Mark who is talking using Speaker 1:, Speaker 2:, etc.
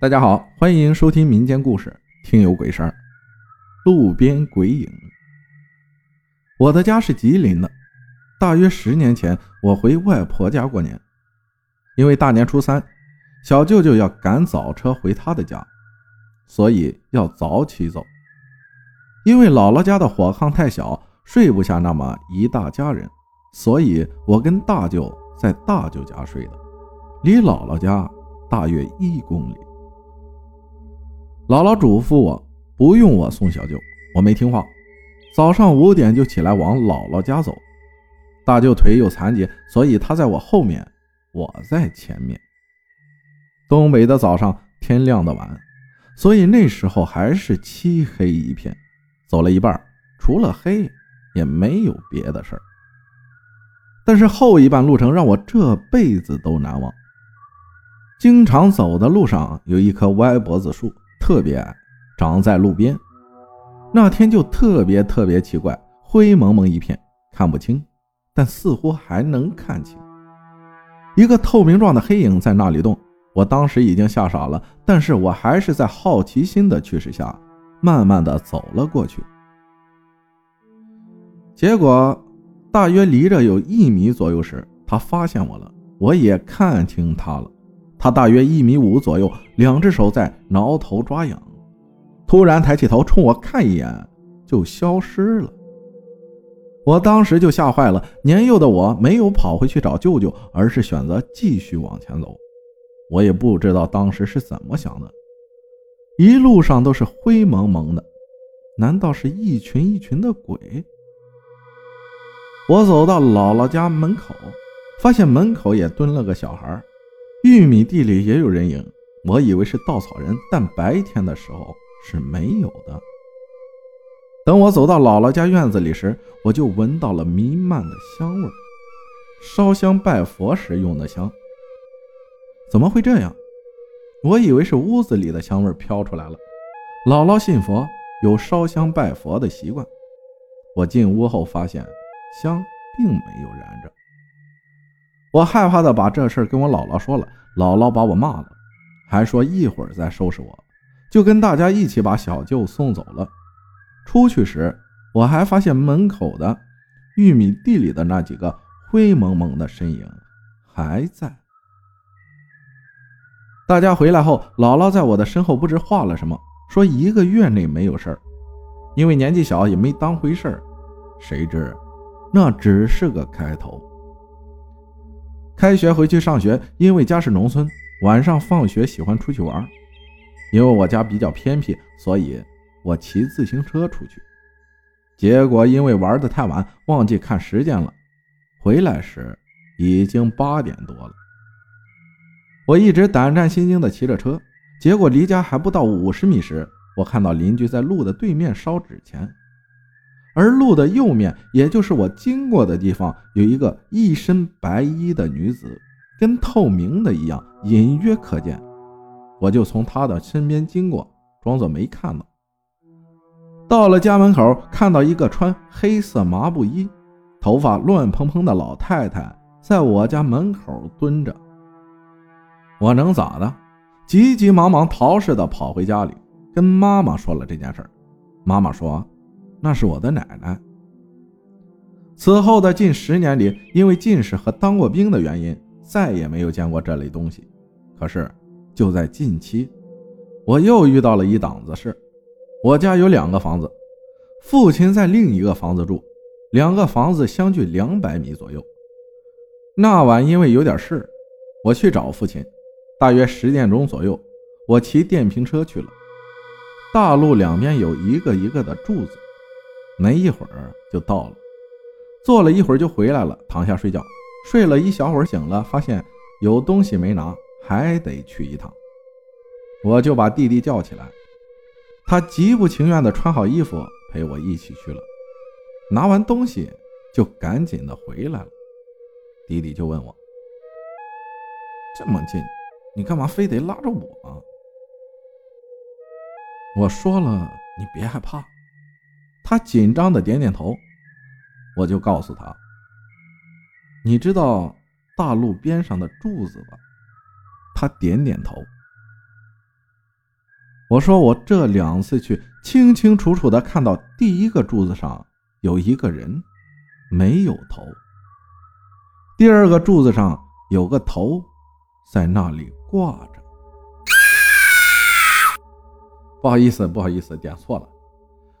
Speaker 1: 大家好，欢迎收听民间故事《听有鬼声》。路边鬼影。我的家是吉林的，大约十年前，我回外婆家过年，因为大年初三，小舅舅要赶早车回他的家，所以要早起走。因为姥姥家的火炕太小，睡不下那么一大家人，所以我跟大舅在大舅家睡的，离姥姥家大约一公里。姥姥嘱咐我不用我送小舅，我没听话。早上五点就起来往姥姥家走。大舅腿有残疾，所以他在我后面，我在前面。东北的早上天亮的晚，所以那时候还是漆黑一片。走了一半，除了黑也没有别的事儿。但是后一半路程让我这辈子都难忘。经常走的路上有一棵歪脖子树。特别矮，长在路边。那天就特别特别奇怪，灰蒙蒙一片，看不清，但似乎还能看清一个透明状的黑影在那里动。我当时已经吓傻了，但是我还是在好奇心的驱使下，慢慢的走了过去。结果大约离着有一米左右时，他发现我了，我也看清他了。他大约一米五左右，两只手在挠头抓痒，突然抬起头冲我看一眼，就消失了。我当时就吓坏了，年幼的我没有跑回去找舅舅，而是选择继续往前走。我也不知道当时是怎么想的，一路上都是灰蒙蒙的，难道是一群一群的鬼？我走到姥姥家门口，发现门口也蹲了个小孩。玉米地里也有人影，我以为是稻草人，但白天的时候是没有的。等我走到姥姥家院子里时，我就闻到了弥漫的香味烧香拜佛时用的香。怎么会这样？我以为是屋子里的香味飘出来了。姥姥信佛，有烧香拜佛的习惯。我进屋后发现香并没有燃着。我害怕的把这事跟我姥姥说了，姥姥把我骂了，还说一会儿再收拾我，就跟大家一起把小舅送走了。出去时，我还发现门口的玉米地里的那几个灰蒙蒙的身影还在。大家回来后，姥姥在我的身后不知画了什么，说一个月内没有事儿，因为年纪小也没当回事儿。谁知那只是个开头。开学回去上学，因为家是农村，晚上放学喜欢出去玩。因为我家比较偏僻，所以我骑自行车出去。结果因为玩的太晚，忘记看时间了。回来时已经八点多了。我一直胆战心惊地骑着车，结果离家还不到五十米时，我看到邻居在路的对面烧纸钱。而路的右面，也就是我经过的地方，有一个一身白衣的女子，跟透明的一样，隐约可见。我就从她的身边经过，装作没看到。到了家门口，看到一个穿黑色麻布衣、头发乱蓬蓬的老太太在我家门口蹲着。我能咋的？急急忙忙逃似的跑回家里，跟妈妈说了这件事妈妈说。那是我的奶奶。此后的近十年里，因为近视和当过兵的原因，再也没有见过这类东西。可是就在近期，我又遇到了一档子事。我家有两个房子，父亲在另一个房子住，两个房子相距两百米左右。那晚因为有点事，我去找父亲。大约十点钟左右，我骑电瓶车去了。大路两边有一个一个的柱子。没一会儿就到了，坐了一会儿就回来了，躺下睡觉，睡了一小会儿醒了，发现有东西没拿，还得去一趟。我就把弟弟叫起来，他极不情愿地穿好衣服陪我一起去了。拿完东西就赶紧的回来了。弟弟就问我：“这么近，你干嘛非得拉着我？”我说了：“你别害怕。”他紧张的点点头，我就告诉他：“你知道大路边上的柱子吧？”他点点头。我说我这两次去，清清楚楚的看到第一个柱子上有一个人，没有头；第二个柱子上有个头，在那里挂着。不好意思，不好意思，点错了。